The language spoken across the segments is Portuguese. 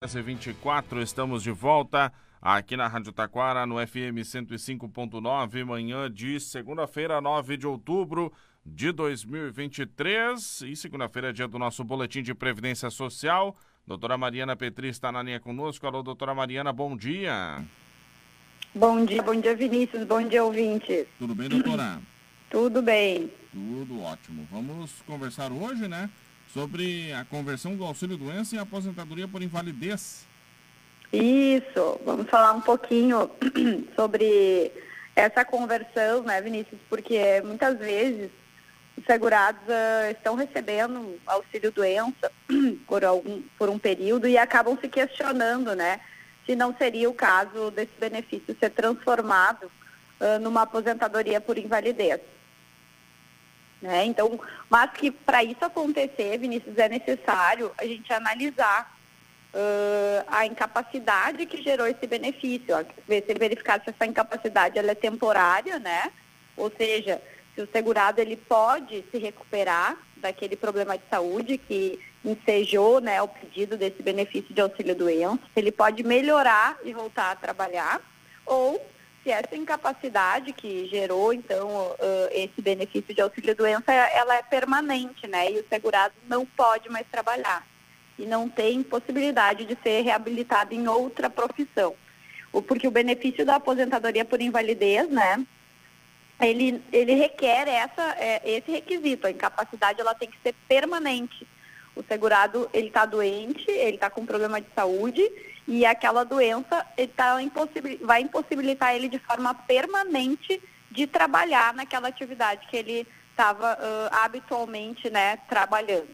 24 estamos de volta aqui na Rádio Taquara, no FM 105.9, manhã de segunda-feira, 9 de outubro de 2023. E segunda-feira é dia do nosso boletim de Previdência Social. Doutora Mariana Petri está na linha conosco. Alô, doutora Mariana, bom dia. Bom dia, bom dia, Vinícius, bom dia, ouvintes. Tudo bem, doutora? Tudo bem. Tudo ótimo. Vamos conversar hoje, né? Sobre a conversão do auxílio-doença e aposentadoria por invalidez. Isso, vamos falar um pouquinho sobre essa conversão, né, Vinícius? Porque muitas vezes os segurados uh, estão recebendo auxílio-doença por, algum, por um período e acabam se questionando, né, se não seria o caso desse benefício ser transformado uh, numa aposentadoria por invalidez. Né? Então, mas que para isso acontecer, Vinícius, é necessário a gente analisar uh, a incapacidade que gerou esse benefício, ver se verificar se essa incapacidade ela é temporária, né? Ou seja, se o segurado ele pode se recuperar daquele problema de saúde que ensejou né, o pedido desse benefício de auxílio doença, se ele pode melhorar e voltar a trabalhar, ou essa incapacidade que gerou, então, uh, esse benefício de auxílio-doença, ela é permanente, né? E o segurado não pode mais trabalhar e não tem possibilidade de ser reabilitado em outra profissão. Porque o benefício da aposentadoria por invalidez, né? Ele, ele requer essa, é, esse requisito, a incapacidade ela tem que ser permanente. O segurado, ele está doente, ele está com problema de saúde e aquela doença tá impossibil... vai impossibilitar ele de forma permanente de trabalhar naquela atividade que ele estava uh, habitualmente né, trabalhando.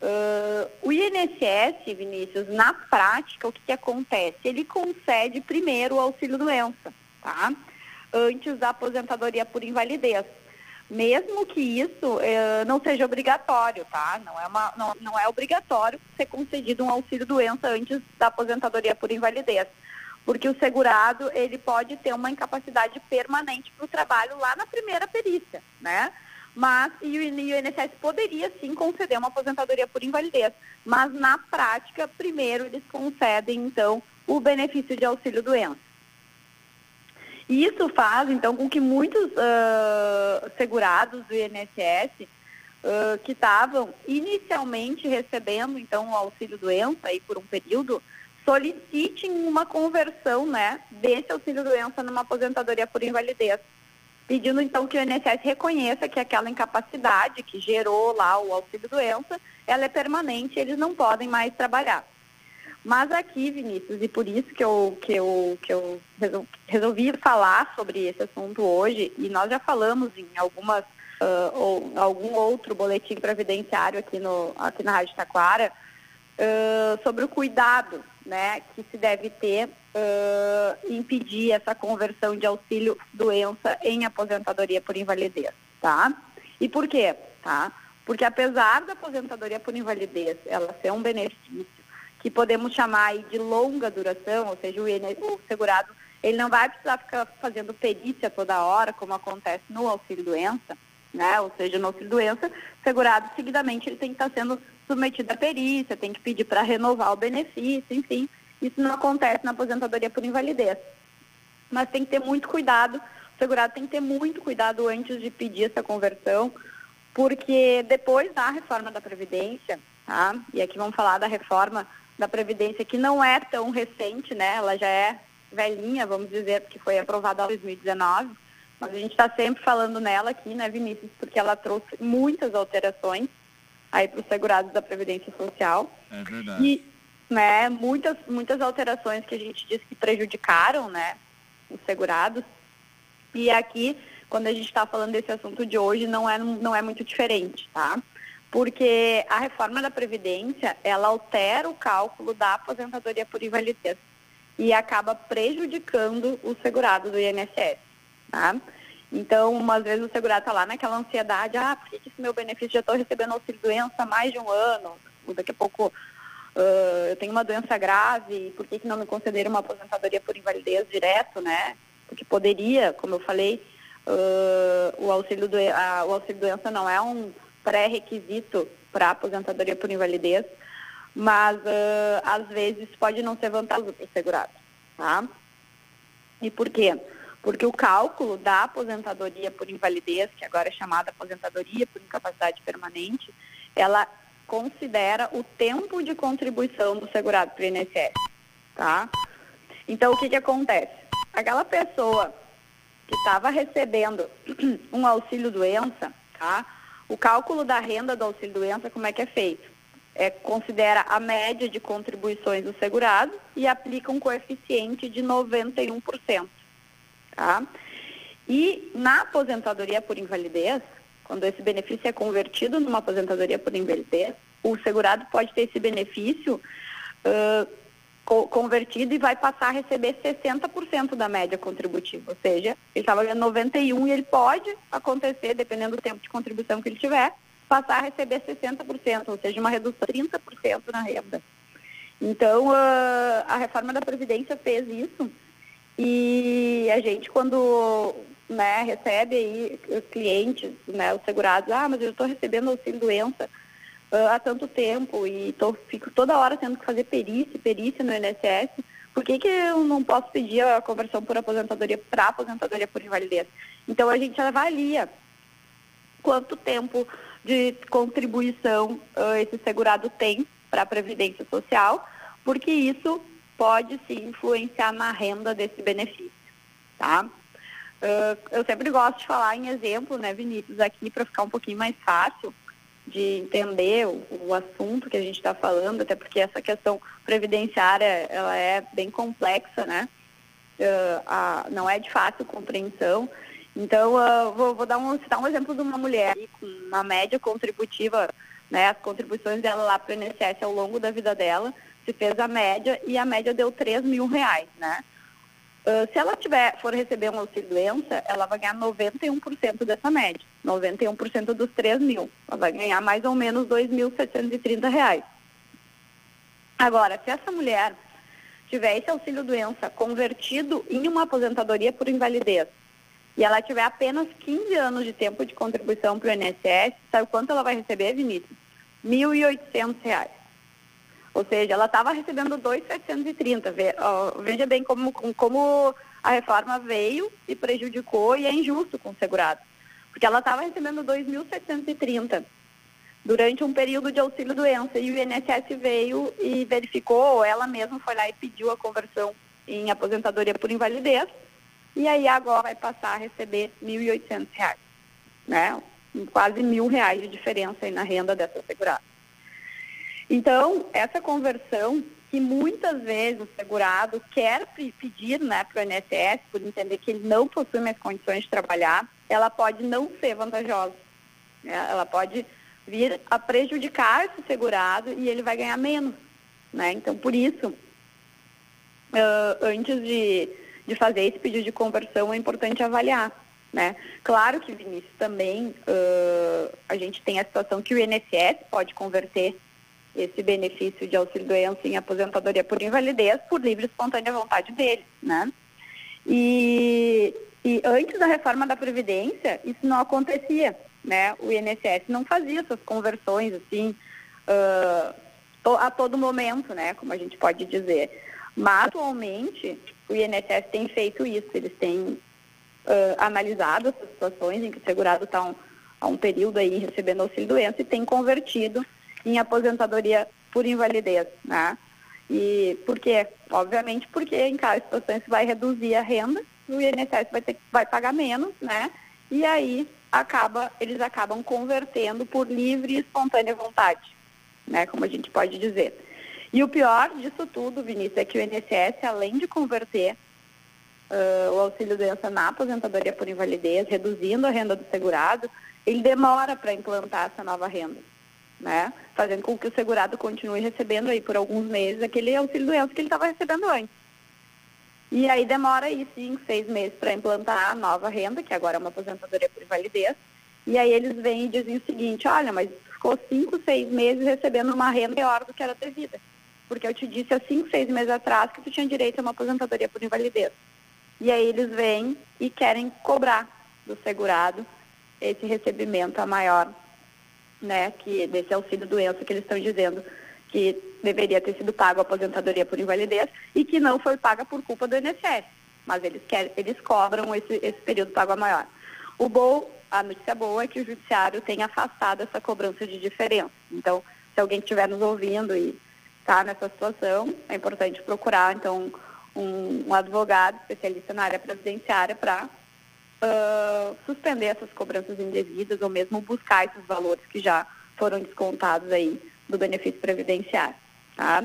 Uh, o INSS, Vinícius, na prática, o que, que acontece? Ele concede primeiro o auxílio-doença, tá? Antes da aposentadoria por invalidez mesmo que isso eh, não seja obrigatório, tá? Não é, uma, não, não é obrigatório ser concedido um auxílio-doença antes da aposentadoria por invalidez, porque o segurado ele pode ter uma incapacidade permanente para o trabalho lá na primeira perícia, né? Mas e o INSS poderia sim conceder uma aposentadoria por invalidez, mas na prática, primeiro eles concedem então o benefício de auxílio-doença. E isso faz, então, com que muitos uh, segurados do INSS uh, que estavam inicialmente recebendo, então, o auxílio-doença aí por um período, solicitem uma conversão, né, desse auxílio-doença numa aposentadoria por invalidez, pedindo, então, que o INSS reconheça que aquela incapacidade que gerou lá o auxílio-doença, ela é permanente, eles não podem mais trabalhar. Mas aqui, Vinícius, e por isso que eu, que eu, que eu resolvi falar sobre esse assunto hoje, e nós já falamos em algumas, uh, ou algum outro boletim previdenciário aqui, no, aqui na Rádio Taquara, uh, sobre o cuidado né, que se deve ter uh, impedir essa conversão de auxílio doença em aposentadoria por invalidez, tá? E por quê? Tá? Porque apesar da aposentadoria por invalidez ela ser um benefício que podemos chamar de longa duração, ou seja, o, o segurado ele não vai precisar ficar fazendo perícia toda hora, como acontece no auxílio-doença, né? Ou seja, no auxílio-doença, segurado seguidamente ele tem que estar sendo submetido à perícia, tem que pedir para renovar o benefício, enfim. Isso não acontece na aposentadoria por invalidez. Mas tem que ter muito cuidado, o segurado tem que ter muito cuidado antes de pedir essa conversão, porque depois da reforma da Previdência, tá? E aqui vamos falar da reforma da Previdência, que não é tão recente, né? Ela já é velhinha, vamos dizer, porque foi aprovada em 2019. Mas a gente está sempre falando nela aqui, né, Vinícius, porque ela trouxe muitas alterações aí para os segurados da Previdência Social. É verdade. E, né, muitas, muitas alterações que a gente diz que prejudicaram, né, os segurados. E aqui, quando a gente está falando desse assunto de hoje, não é, não é muito diferente, tá? Porque a reforma da Previdência, ela altera o cálculo da aposentadoria por invalidez e acaba prejudicando o segurado do INSS, tá? Então, umas vezes o segurado está lá naquela ansiedade, ah, por que esse meu benefício já estou recebendo auxílio-doença há mais de um ano? Daqui a pouco uh, eu tenho uma doença grave, por que, que não me concederam uma aposentadoria por invalidez direto, né? Porque poderia, como eu falei, uh, o auxílio-doença auxílio não é um pré-requisito para aposentadoria por invalidez, mas uh, às vezes pode não ser vantajoso para o segurado, tá? E por quê? Porque o cálculo da aposentadoria por invalidez, que agora é chamada aposentadoria por incapacidade permanente, ela considera o tempo de contribuição do segurado para o INSS, tá? Então, o que, que acontece? Aquela pessoa que estava recebendo um auxílio-doença, tá? O cálculo da renda do auxílio-doença, como é que é feito? É, considera a média de contribuições do segurado e aplica um coeficiente de 91%. Tá? E na aposentadoria por invalidez, quando esse benefício é convertido numa aposentadoria por invalidez, o segurado pode ter esse benefício uh, convertido e vai passar a receber 60% da média contributiva. Ou seja, ele estava ganhando 91 e ele pode acontecer, dependendo do tempo de contribuição que ele tiver, passar a receber 60%, ou seja, uma redução de 30% na renda. Então, uh, a reforma da Previdência fez isso e a gente, quando né, recebe aí clientes, né, os segurados, ah, mas eu estou recebendo auxílio-doença uh, há tanto tempo e tô, fico toda hora tendo que fazer perícia, perícia no INSS, por que, que eu não posso pedir a conversão por aposentadoria para aposentadoria por invalidez? Então, a gente avalia quanto tempo de contribuição uh, esse segurado tem para a Previdência Social, porque isso pode sim influenciar na renda desse benefício, tá? Uh, eu sempre gosto de falar em exemplo, né, Vinícius, aqui para ficar um pouquinho mais fácil de entender o, o assunto que a gente está falando, até porque essa questão previdenciária ela é bem complexa, né? Uh, a, não é de fácil compreensão. Então, uh, vou, vou, dar um, citar um exemplo de uma mulher com uma média contributiva, né? As contribuições dela lá para o INSS ao longo da vida dela, se fez a média e a média deu 3 mil reais, né? Uh, se ela tiver, for receber um auxílio doença, ela vai ganhar 91% dessa média, 91% dos 3 mil. Ela vai ganhar mais ou menos 2.730 reais. Agora, se essa mulher tiver esse auxílio doença convertido em uma aposentadoria por invalidez e ela tiver apenas 15 anos de tempo de contribuição para o INSS, sabe quanto ela vai receber, Vinícius? R$ 1.800. Ou seja, ela estava recebendo 2,730. Veja bem como, como a reforma veio e prejudicou e é injusto com o segurado. Porque ela estava recebendo 2.730 durante um período de auxílio-doença e o INSS veio e verificou, ou ela mesma foi lá e pediu a conversão em aposentadoria por invalidez e aí agora vai passar a receber R$ 1.800, né? Quase mil reais de diferença aí na renda dessa segurada. Então, essa conversão que muitas vezes o segurado quer pedir né, para o INSS, por entender que ele não possui mais condições de trabalhar, ela pode não ser vantajosa. Né? Ela pode vir a prejudicar esse segurado e ele vai ganhar menos. Né? Então, por isso, antes de, de fazer esse pedido de conversão, é importante avaliar. Né? Claro que, Vinícius, também uh, a gente tem a situação que o INSS pode converter esse benefício de auxílio-doença em aposentadoria por invalidez por livre e espontânea vontade dele, né? E, e antes da reforma da Previdência, isso não acontecia, né? O INSS não fazia essas conversões, assim, uh, a todo momento, né? Como a gente pode dizer. Mas, atualmente, o INSS tem feito isso, eles têm uh, analisado essas situações em que o segurado está um, há um período aí recebendo auxílio-doença e tem convertido em aposentadoria por invalidez, né? E por quê? Obviamente porque em cada situação você vai reduzir a renda, o INSS vai, ter, vai pagar menos, né? E aí acaba, eles acabam convertendo por livre e espontânea vontade, né? Como a gente pode dizer. E o pior disso tudo, Vinícius, é que o INSS, além de converter uh, o auxílio doença na aposentadoria por invalidez, reduzindo a renda do segurado, ele demora para implantar essa nova renda né? Fazendo com que o segurado continue recebendo aí por alguns meses aquele auxílio doença que ele estava recebendo antes. E aí demora aí cinco, seis meses para implantar a nova renda, que agora é uma aposentadoria por invalidez. E aí eles vêm e dizem o seguinte, olha, mas ficou cinco, seis meses recebendo uma renda maior do que era devida. Porque eu te disse há cinco, seis meses atrás que tu tinha direito a uma aposentadoria por invalidez. E aí eles vêm e querem cobrar do segurado esse recebimento a maior né, que desse auxílio doença que eles estão dizendo que deveria ter sido pago a aposentadoria por invalidez e que não foi paga por culpa do INSS. Mas eles, querem, eles cobram esse, esse período pago a maior. O bom, a notícia boa é que o judiciário tem afastado essa cobrança de diferença. Então, se alguém estiver nos ouvindo e está nessa situação, é importante procurar, então, um, um advogado especialista na área previdenciária para uh, suspender essas cobranças indevidas ou mesmo buscar esses valores que já foram descontados aí do benefício previdenciário, tá?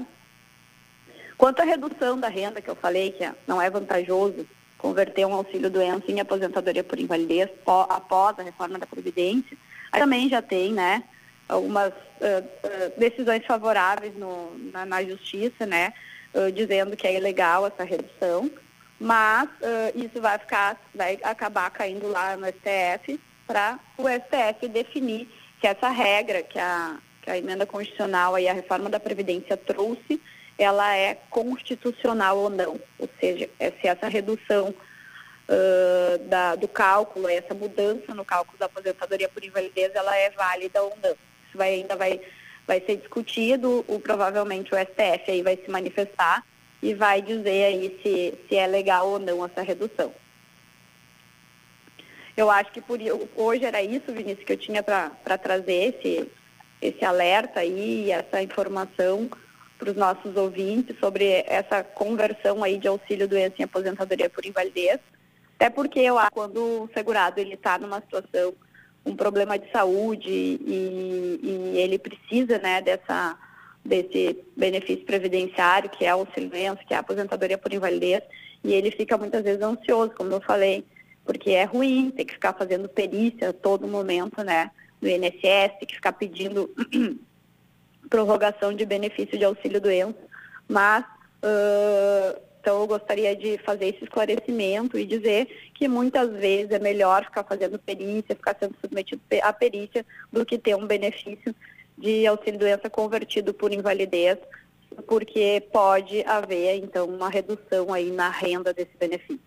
Quanto à redução da renda, que eu falei que não é vantajoso converter um auxílio doença em aposentadoria por invalidez após a reforma da Previdência, também já tem, né, algumas uh, uh, decisões favoráveis no, na, na, Justiça, né, uh, dizendo que é ilegal essa redução, mas isso vai ficar, vai acabar caindo lá no STF para o STF definir que essa regra que a, que a emenda constitucional e a reforma da Previdência trouxe, ela é constitucional ou não, ou seja, é se essa redução Uh, da, do cálculo, essa mudança no cálculo da aposentadoria por invalidez, ela é válida ou não. Isso vai, ainda vai, vai ser discutido, o, provavelmente o STF aí vai se manifestar e vai dizer aí se, se é legal ou não essa redução. Eu acho que por hoje era isso, Vinícius, que eu tinha para trazer esse, esse alerta aí, essa informação para os nossos ouvintes sobre essa conversão aí de auxílio doença em aposentadoria por invalidez. Até porque eu acho que quando o segurado ele está numa situação um problema de saúde e, e ele precisa né, dessa, desse benefício previdenciário, que é o auxílio que é a aposentadoria por invalidez, e ele fica muitas vezes ansioso, como eu falei, porque é ruim, tem que ficar fazendo perícia a todo momento, né, no INSS, tem que ficar pedindo prorrogação de benefício de auxílio doença, mas uh, então, eu gostaria de fazer esse esclarecimento e dizer que muitas vezes é melhor ficar fazendo perícia, ficar sendo submetido à perícia, do que ter um benefício de auxílio-doença convertido por invalidez, porque pode haver, então, uma redução aí na renda desse benefício.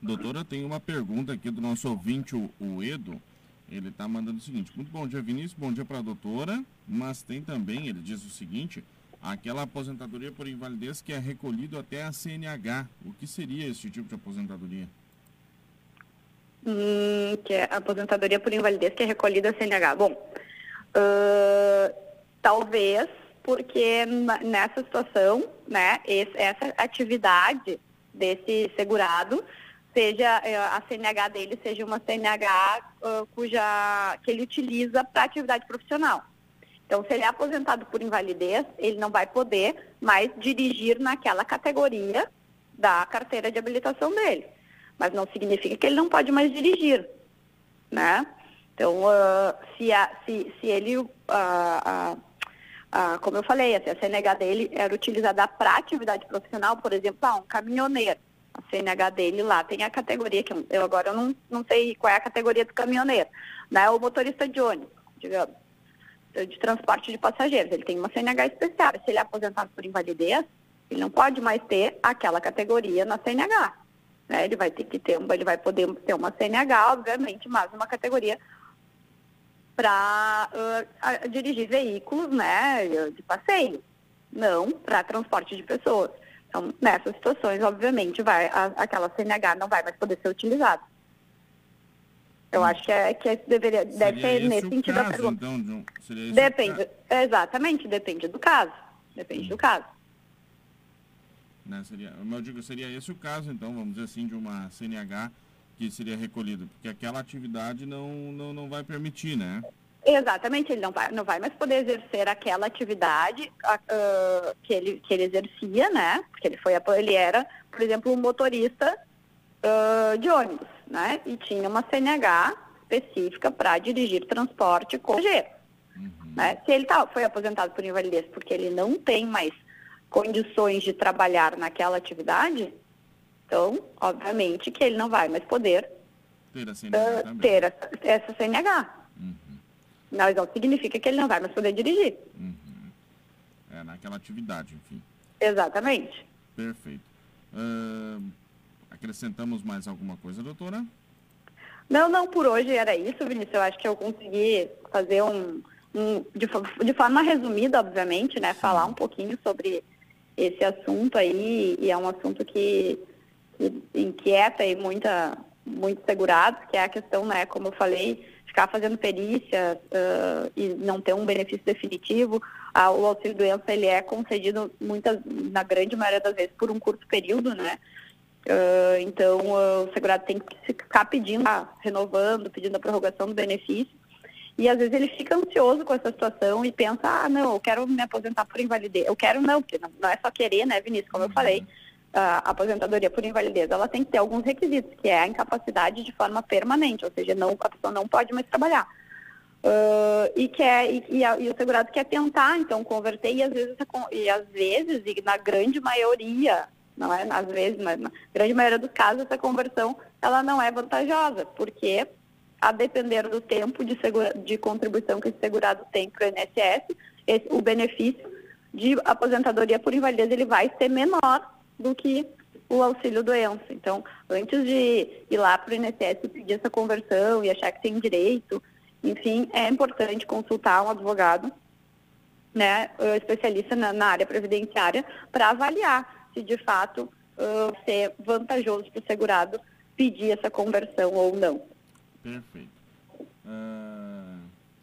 Doutora, tem uma pergunta aqui do nosso ouvinte, o Edo. Ele está mandando o seguinte: Muito bom dia, Vinícius. Bom dia para a doutora. Mas tem também, ele diz o seguinte: aquela aposentadoria por invalidez que é recolhido até a CNH. O que seria esse tipo de aposentadoria? Hum, que é aposentadoria por invalidez que é recolhida a CNH. Bom, uh, talvez porque nessa situação, né, esse, essa atividade desse segurado seja eh, a CNH dele seja uma CNH uh, cuja que ele utiliza para atividade profissional. Então, se ele é aposentado por invalidez, ele não vai poder mais dirigir naquela categoria da carteira de habilitação dele. Mas não significa que ele não pode mais dirigir, né? Então, uh, se, a, se, se ele, uh, uh, como eu falei, a CNH dele era utilizada para atividade profissional, por exemplo, ah, um caminhoneiro. A CNH dele lá tem a categoria, que eu agora eu não, não sei qual é a categoria do caminhoneiro, né? O motorista de ônibus, digamos de transporte de passageiros. Ele tem uma CNH especial. Se ele é aposentado por invalidez, ele não pode mais ter aquela categoria na CNH. Né? Ele vai ter que ter, ele vai poder ter uma CNH, obviamente, mas uma categoria para uh, dirigir veículos né, de passeio, não para transporte de pessoas. Então, nessas situações, obviamente, vai, a, aquela CNH não vai mais poder ser utilizada. Eu acho que, é, que é, deveria, deve ser nesse sentido caso, a pergunta. Então, depende, exatamente, depende do caso. Depende hum. do caso. Né, seria, eu digo, seria esse o caso, então, vamos dizer assim, de uma CNH que seria recolhida, porque aquela atividade não, não, não vai permitir, né? Exatamente, ele não vai, não vai mais poder exercer aquela atividade uh, que, ele, que ele exercia, né? Porque ele, foi, ele era, por exemplo, um motorista uh, de ônibus né? E tinha uma CNH específica para dirigir transporte com G. Uhum. Né? Se ele tá, foi aposentado por invalidez porque ele não tem mais condições de trabalhar naquela atividade, então, obviamente, que ele não vai mais poder ter, CNH uh, ter essa, essa CNH. Uhum. Mas não significa que ele não vai mais poder dirigir. Uhum. É naquela atividade, enfim. Exatamente. Perfeito. Uh Acrescentamos mais alguma coisa, doutora? Não, não, por hoje era isso, Vinícius. Eu acho que eu consegui fazer um, um, de, de forma resumida, obviamente, né, falar um pouquinho sobre esse assunto aí, e é um assunto que, que inquieta e muita, muito segurados, que é a questão, né, como eu falei, ficar fazendo perícia uh, e não ter um benefício definitivo. Ah, o auxílio doença ele é concedido muitas, na grande maioria das vezes por um curto período, né? Uh, então uh, o segurado tem que ficar pedindo, renovando, pedindo a prorrogação do benefício. E às vezes ele fica ansioso com essa situação e pensa, ah, não, eu quero me aposentar por invalidez. Eu quero não, porque não, não é só querer, né, Vinícius? Como eu falei, a aposentadoria por invalidez, ela tem que ter alguns requisitos, que é a incapacidade de forma permanente, ou seja, não, a pessoa não pode mais trabalhar. Uh, e, quer, e, e, a, e, o segurado quer tentar, então, converter, e às vezes, e às vezes, e na grande maioria, não é às vezes, mas na grande maioria dos casos, essa conversão, ela não é vantajosa, porque a depender do tempo de, segura, de contribuição que esse segurado tem para o INSS, esse, o benefício de aposentadoria por invalidez ele vai ser menor do que o auxílio doença. Então, antes de ir lá para o INSS pedir essa conversão e achar que tem direito, enfim, é importante consultar um advogado, né, especialista na, na área previdenciária, para avaliar se de fato uh, ser vantajoso para o segurado pedir essa conversão ou não. Perfeito. Uh,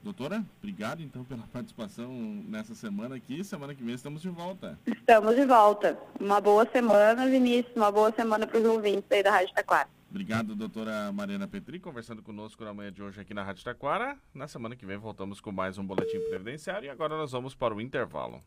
doutora, obrigado então pela participação nessa semana aqui. Semana que vem estamos de volta. Estamos de volta. Uma boa semana, Vinícius. Uma boa semana para os ouvintes aí da Rádio Taquara. Obrigado, doutora Mariana Petri, conversando conosco na manhã de hoje aqui na Rádio Taquara. Na semana que vem voltamos com mais um Boletim Previdenciário e agora nós vamos para o intervalo.